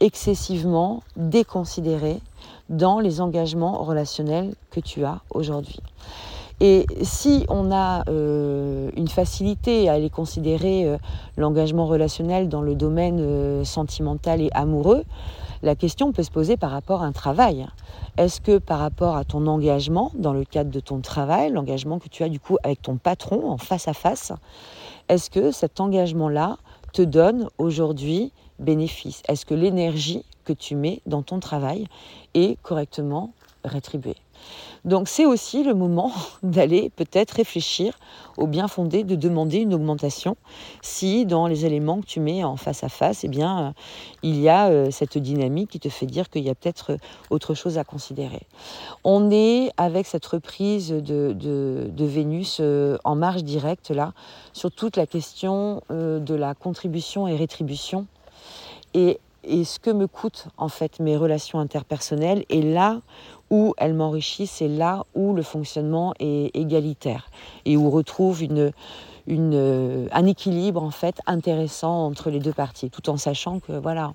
[SPEAKER 1] excessivement déconsidéré dans les engagements relationnels que tu as aujourd'hui? Et si on a euh, une facilité à aller considérer euh, l'engagement relationnel dans le domaine euh, sentimental et amoureux, la question peut se poser par rapport à un travail. Est-ce que par rapport à ton engagement dans le cadre de ton travail, l'engagement que tu as du coup avec ton patron en face à face, est-ce que cet engagement-là te donne aujourd'hui bénéfice? Est-ce que l'énergie que tu mets dans ton travail est correctement rétribuée? Donc c'est aussi le moment d'aller peut-être réfléchir au bien fondé de demander une augmentation si dans les éléments que tu mets en face à face, eh bien, euh, il y a euh, cette dynamique qui te fait dire qu'il y a peut-être euh, autre chose à considérer. On est avec cette reprise de, de Vénus en marge directe là sur toute la question de la contribution et rétribution. Et et ce que me coûtent en fait mes relations interpersonnelles et là où elles m'enrichissent, c'est là où le fonctionnement est égalitaire et où retrouve une, une, un équilibre en fait intéressant entre les deux parties, tout en sachant que voilà,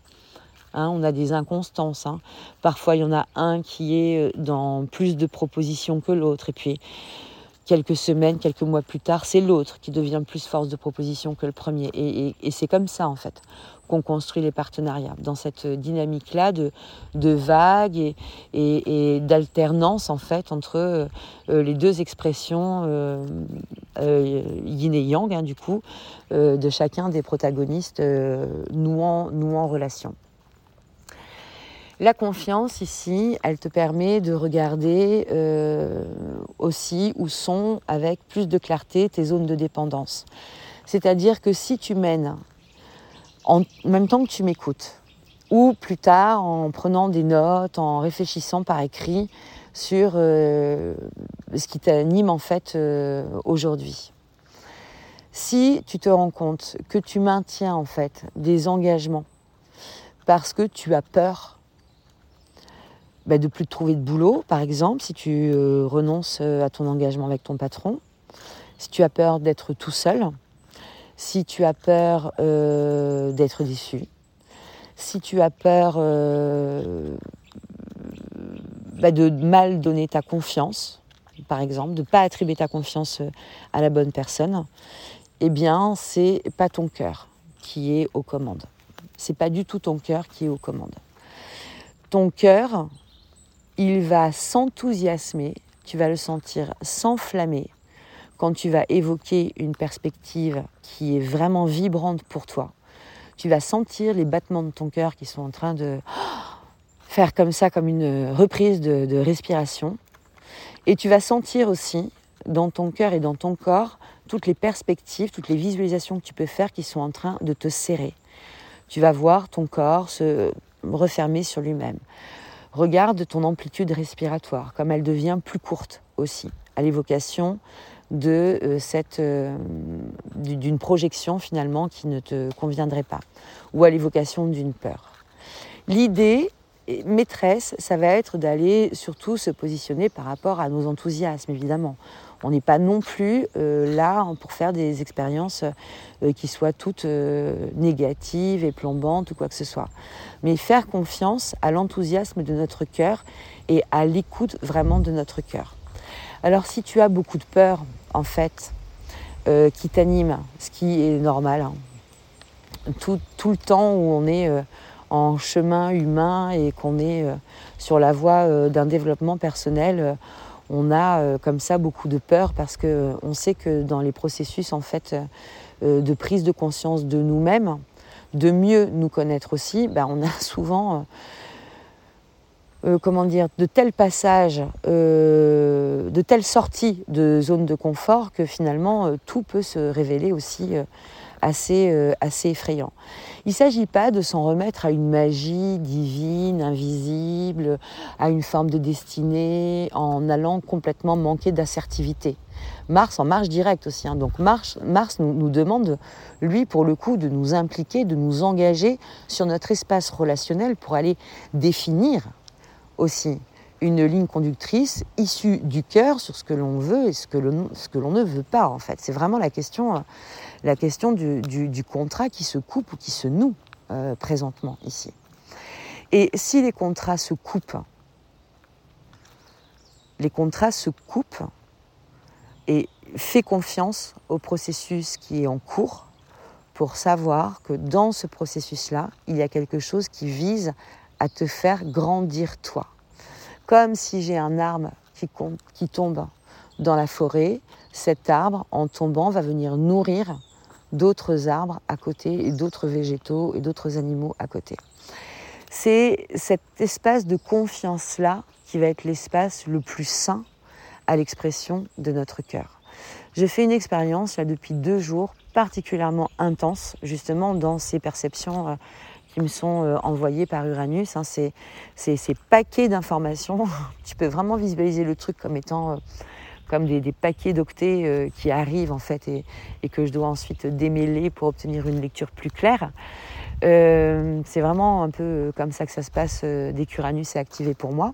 [SPEAKER 1] Hein, on a des inconstances. Hein. Parfois, il y en a un qui est dans plus de propositions que l'autre. Et puis, quelques semaines, quelques mois plus tard, c'est l'autre qui devient plus force de proposition que le premier. Et, c'est comme ça, en fait, qu'on construit les partenariats, dans cette dynamique-là de, de vagues et, d'alternance, en fait, entre euh, les deux expressions euh, euh, yin et yang, hein, du coup, de chacun des protagonistes nouant, nouant relation. La confiance ici, elle te permet de regarder aussi où sont avec plus de clarté tes zones de dépendance. C'est-à-dire que si tu mènes en même temps que tu m'écoutes, ou plus tard en prenant des notes, en réfléchissant par écrit sur euh, ce qui t'anime en fait euh, aujourd'hui. Si tu te rends compte que tu maintiens en fait des engagements parce que tu as peur bah, de plus trouver de boulot, par exemple, si tu euh, renonces à ton engagement avec ton patron, si tu as peur d'être tout seul, si tu as peur euh, d'être déçu, si tu as peur bah, de mal donner ta confiance, par exemple, de ne pas attribuer ta confiance à la bonne personne, eh bien, c'est pas ton cœur qui est aux commandes. C'est pas du tout ton cœur qui est aux commandes. Ton cœur, il va s'enthousiasmer, tu vas le sentir s'enflammer quand tu vas évoquer une perspective qui est vraiment vibrante pour toi. Tu vas sentir les battements de ton cœur qui sont en train de faire comme ça, comme une reprise de, respiration. Et tu vas sentir aussi dans ton cœur et dans ton corps toutes les perspectives, toutes les visualisations que tu peux faire qui sont en train de te serrer. Tu vas voir ton corps se refermer sur lui-même. Regarde ton amplitude respiratoire, comme elle devient plus courte aussi, à l'évocation de euh, cette euh, d'une projection finalement qui ne te conviendrait pas, ou à l'évocation d'une peur. L'idée maîtresse, ça va être d'aller surtout se positionner par rapport à nos enthousiasmes, évidemment. On n'est pas non plus euh, là pour faire des expériences euh, qui soient toutes euh, négatives et plombantes ou quoi que ce soit. Mais faire confiance à l'enthousiasme de notre cœur et à l'écoute vraiment de notre cœur. Alors si tu as beaucoup de peur, en fait, qui t'anime, ce qui est normal, hein, tout, tout, le temps où on est en chemin humain et qu'on est sur la voie d'un développement personnel, on a euh, comme ça beaucoup de peur parce que on sait que dans les processus en fait euh, de prise de conscience de nous-mêmes, de mieux nous connaître aussi, ben, on a souvent euh, comment dire, de tels passages, de telles sorties de zones de confort que finalement tout peut se révéler aussi assez, euh, assez effrayant. Il ne s'agit pas de s'en remettre à une magie divine, invisible, à une forme de destinée, en allant complètement manquer d'assertivité. Mars en marche directe aussi. Hein. Donc Mars, Mars nous, demande, lui, pour le coup, de nous impliquer, de nous engager sur notre espace relationnel pour aller définir aussi une ligne conductrice issue du cœur sur ce que l'on veut et ce que l'on ne veut pas en fait. C'est vraiment la question, la question du, contrat qui se coupe ou qui se noue euh, présentement ici. Et si les contrats se coupent, les contrats se coupent et fais confiance au processus qui est en cours pour savoir que dans ce processus-là, il y a quelque chose qui vise à te faire grandir toi comme si j'ai un arbre qui, tombe dans la forêt, cet arbre, en tombant, va venir nourrir d'autres arbres à côté et d'autres végétaux et d'autres animaux à côté. C'est cet espace de confiance-là qui va être l'espace le plus sain à l'expression de notre cœur. Je fais une expérience là depuis deux jours particulièrement intense justement dans ces perceptions euh, me sont euh, envoyés par Uranus. Hein, c'est ces paquets d'informations. tu peux vraiment visualiser le truc comme étant euh, comme des, paquets d'octets euh, qui arrivent en fait et, que je dois ensuite démêler pour obtenir une lecture plus claire. c'est vraiment un peu comme ça que ça se passe dès qu'Uranus est activé pour moi.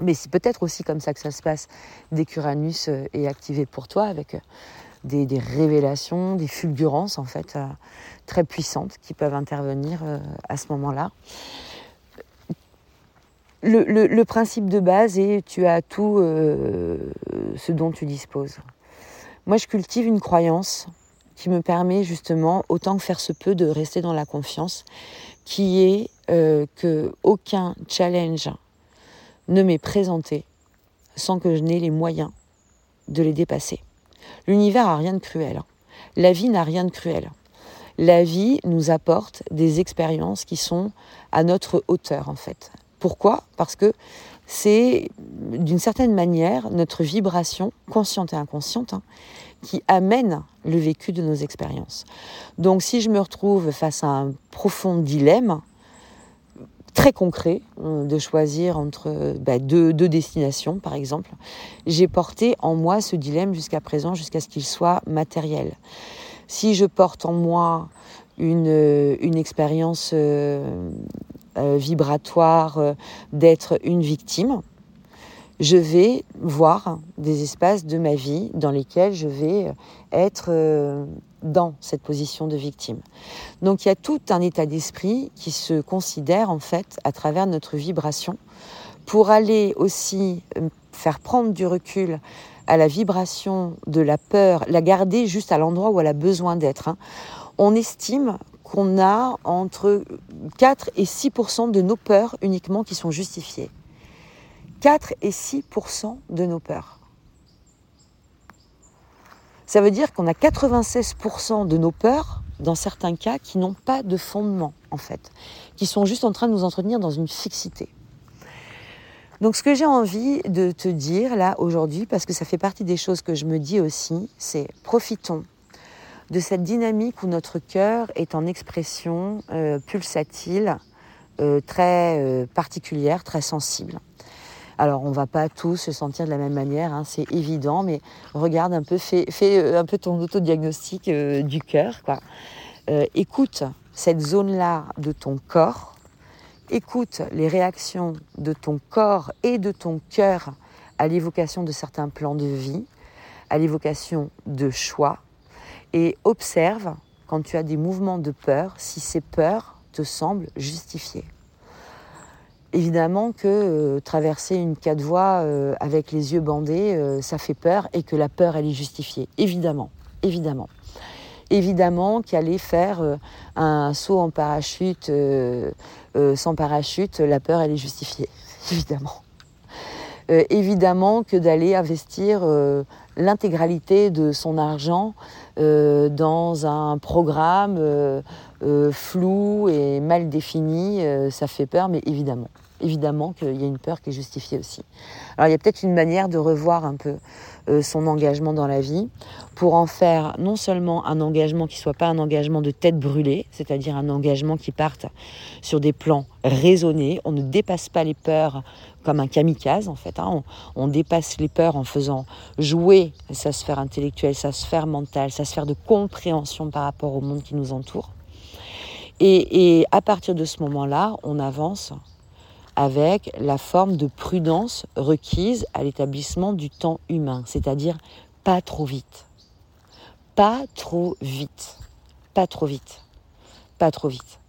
[SPEAKER 1] Mais c'est peut-être aussi comme ça que ça se passe dès qu'Uranus est activé pour toi avec des, révélations, des fulgurances en fait très puissantes qui peuvent intervenir à ce moment-là. Le, principe de base est tu as tout ce dont tu disposes. Moi, je cultive une croyance qui me permet justement, autant que faire se peut, de rester dans la confiance, qui est euh, que aucun challenge ne m'est présenté sans que je n'ai les moyens de les dépasser. L'univers a rien de cruel. La vie n'a rien de cruel. La vie nous apporte des expériences qui sont à notre hauteur en fait. Pourquoi? Parce que c'est d'une certaine manière notre vibration, consciente et inconsciente, hein, qui amène le vécu de nos expériences. Donc si je me retrouve face à un profond dilemme, très concret, euh, de choisir entre bah, deux, destinations par exemple, j'ai porté en moi ce dilemme jusqu'à présent, jusqu'à ce qu'il soit matériel. Si je porte en moi une, une expérience euh, euh, vibratoire euh, d'être une victime, je vais voir des espaces de ma vie dans lesquels je vais être euh, dans cette position de victime. Donc il y a tout un état d'esprit qui se considère en fait à travers notre vibration pour aller aussi faire prendre du recul à la vibration de la peur, la garder juste à l'endroit où elle a besoin d'être. Hein. On estime qu'on a entre 4 et 6% de nos peurs uniquement qui sont justifiées. 4 et 6% de nos peurs. Ça veut dire qu'on a 96% de nos peurs, dans certains cas, qui n'ont pas de fondement, en fait, qui sont juste en train de nous entretenir dans une fixité. Donc ce que j'ai envie de te dire là aujourd'hui, parce que ça fait partie des choses que je me dis aussi, c'est profitons de cette dynamique où notre cœur est en expression euh, pulsatile, euh, très euh, particulière, très sensible. Alors, on va pas tous se sentir de la même manière, hein, c'est évident, mais regarde un peu, fais, un peu ton autodiagnostic du cœur. Quoi. écoute cette zone-là de ton corps, écoute les réactions de ton corps et de ton cœur à l'évocation de certains plans de vie, à l'évocation de choix, et observe quand tu as des mouvements de peur si ces peurs te semblent justifiées. Évidemment que euh, traverser une quatre voies euh, avec les yeux bandés, euh, ça fait peur et que la peur, elle est justifiée. Évidemment, évidemment. Évidemment qu'aller faire un saut en parachute sans parachute, la peur, elle est justifiée. Évidemment. évidemment que d'aller investir l'intégralité de son argent dans un programme euh, euh, flou et mal défini, ça fait peur, mais évidemment, évidemment qu'il y a une peur qui est justifiée aussi. Alors il y a peut-être une manière de revoir un peu son engagement dans la vie pour en faire non seulement un engagement qui soit pas un engagement de tête brûlée, c'est-à-dire un engagement qui parte sur des plans raisonnés, on ne dépasse pas les peurs comme un kamikaze en fait. Hein. On, dépasse les peurs en faisant jouer sa sphère intellectuelle, sa sphère mentale, sa sphère de compréhension par rapport au monde qui nous entoure. Et, à partir de ce moment-là, on avance avec la forme de prudence requise à l'établissement du temps humain, c'est-à-dire pas trop vite. Pas trop vite. Pas trop vite. Pas trop vite.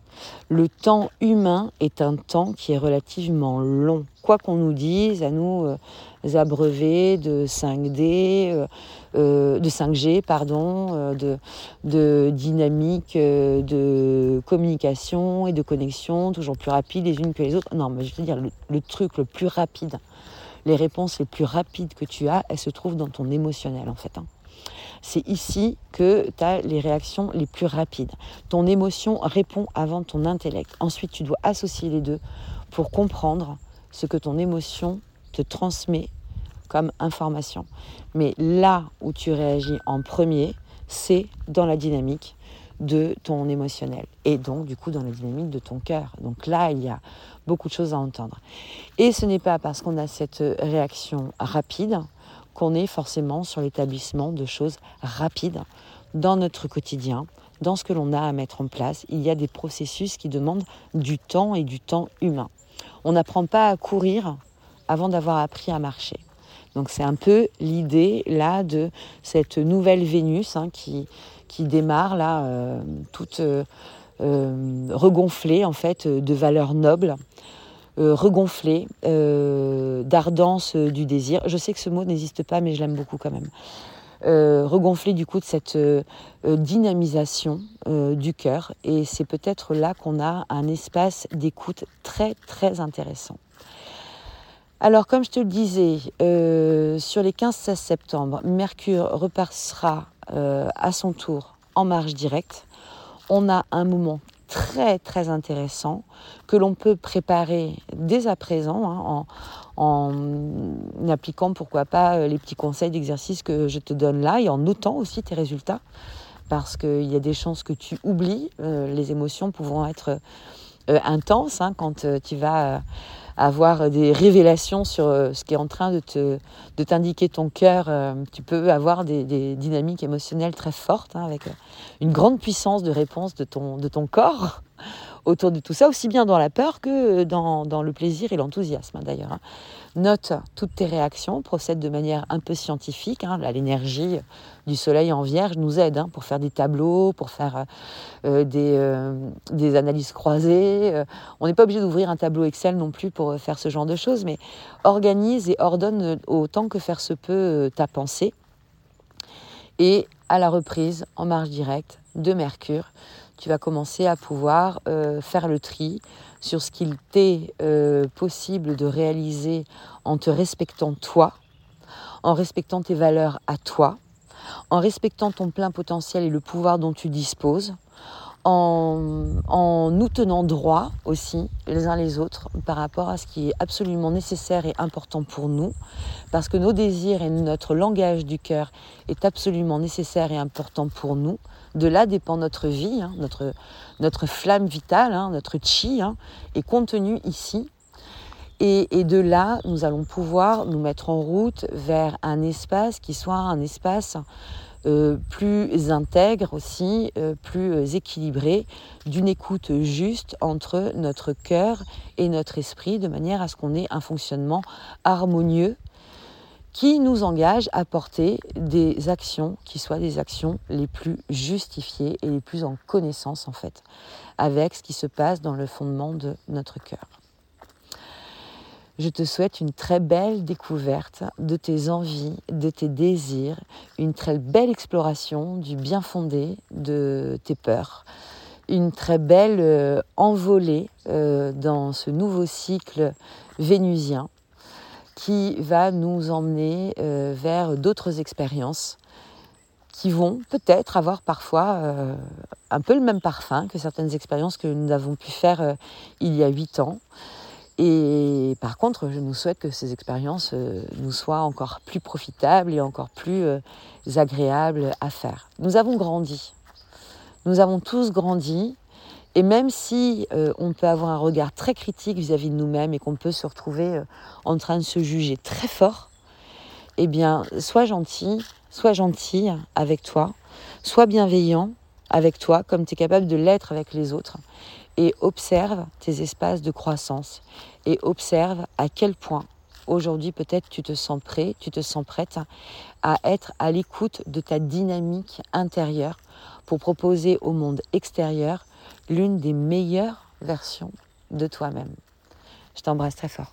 [SPEAKER 1] Le temps humain est un temps qui est relativement long. Quoi qu'on nous dise, à nous euh, de 5D, euh, euh, de 5G, pardon, de, de, dynamique de communication et de connexion toujours plus rapide les unes que les autres. Non, mais je veux dire, le truc le plus rapide, les réponses les plus rapides que tu as, elles se trouvent dans ton émotionnel en fait. Hein c'est ici que tu as les réactions les plus rapides. Ton émotion répond avant ton intellect. Ensuite, tu dois associer les deux pour comprendre ce que ton émotion te transmet comme information. Mais là où tu réagis en premier, c'est dans la dynamique de ton émotionnel et donc du coup dans la dynamique de ton cœur. Donc là, il y a beaucoup de choses à entendre. Et ce n'est pas parce qu'on a cette réaction rapide qu'on est forcément sur l'établissement de choses rapides dans notre quotidien, dans ce que l'on a à mettre en place. Il y a des processus qui demandent du temps et du temps humain. On n'apprend pas à courir avant d'avoir appris à marcher. Donc c'est un peu l'idée là de cette nouvelle Vénus hein, qui, qui démarre là, euh, toute euh, euh, regonflée en fait de valeurs nobles, regonflée d'ardence du désir. Je sais que ce mot n'existe pas, mais je l'aime beaucoup quand même. regonflée du coup de cette dynamisation du cœur et c'est peut-être là qu'on a un espace d'écoute très très intéressant. Alors, comme je te le disais, euh, sur les 15-16 septembre, Mercure repassera euh, à son tour en marche directe. On a un moment très très intéressant que l'on peut préparer dès à présent hein, en, appliquant pourquoi pas euh, les petits conseils d'exercice que je te donne là et en notant aussi tes résultats parce qu'il y a des chances que tu oublies. les émotions pouvant être intenses hein, quand tu vas avoir des révélations sur euh, ce qui est en train de, te, t'indiquer ton cœur. Euh, tu peux avoir des, dynamiques émotionnelles très fortes, hein, avec euh, une grande puissance de réponse de ton, corps autour de tout ça, aussi bien dans la peur que dans, le plaisir et l'enthousiasme hein, d'ailleurs. Note toutes tes réactions, procède de manière un peu scientifique. Hein. L'énergie du soleil en vierge nous aide hein, pour faire des tableaux, pour faire euh, des, euh, des, analyses croisées. Euh, on n'est pas obligé d'ouvrir un tableau Excel non plus pour faire ce genre de choses, mais organise et ordonne autant que faire se peut ta pensée. Et à la reprise, en marche directe de Mercure, tu vas commencer à pouvoir faire le tri sur ce qu'il t'est euh, possible de réaliser en te respectant toi, en respectant tes valeurs à toi, en respectant ton plein potentiel et le pouvoir dont tu disposes, en, nous tenant droit aussi les uns les autres par rapport à ce qui est absolument nécessaire et important pour nous, parce que nos désirs et notre langage du cœur est absolument nécessaire et important pour nous. De là dépend notre vie, hein, notre, notre flamme vitale, hein, notre chi hein, est contenu ici. Et, de là, nous allons pouvoir nous mettre en route vers un espace qui soit un espace euh, plus intègre aussi, euh, plus euh, équilibré, d'une écoute juste entre notre cœur et notre esprit, de manière à ce qu'on ait un fonctionnement harmonieux qui nous engage à porter des actions qui soient des actions les plus justifiées et les plus en connaissance en fait avec ce qui se passe dans le fondement de notre cœur. Je te souhaite une très belle découverte de tes envies, de tes désirs, une très belle exploration du bien fondé de tes peurs, une très belle euh, envolée euh, dans ce nouveau cycle vénusien qui va nous emmener euh, vers d'autres expériences qui vont peut-être avoir parfois un peu le même parfum que certaines expériences que nous avons pu faire il y a huit ans. Et par contre, je nous souhaite que ces expériences euh, nous soient encore plus profitables et encore plus euh, agréables à faire. Nous avons grandi. Nous avons tous grandi. Et même si euh, on peut avoir un regard très critique vis-à-vis de nous-mêmes et qu'on peut se retrouver en train de se juger très fort, eh bien, sois gentil, sois gentille avec toi, sois bienveillant avec toi comme tu es capable de l'être avec les autres et observe tes espaces de croissance et observe à quel point aujourd'hui peut-être tu te sens prêt, tu te sens prête à être à l'écoute de ta dynamique intérieure pour proposer au monde extérieur l'une des meilleures versions de toi-même. Je t'embrasse très fort.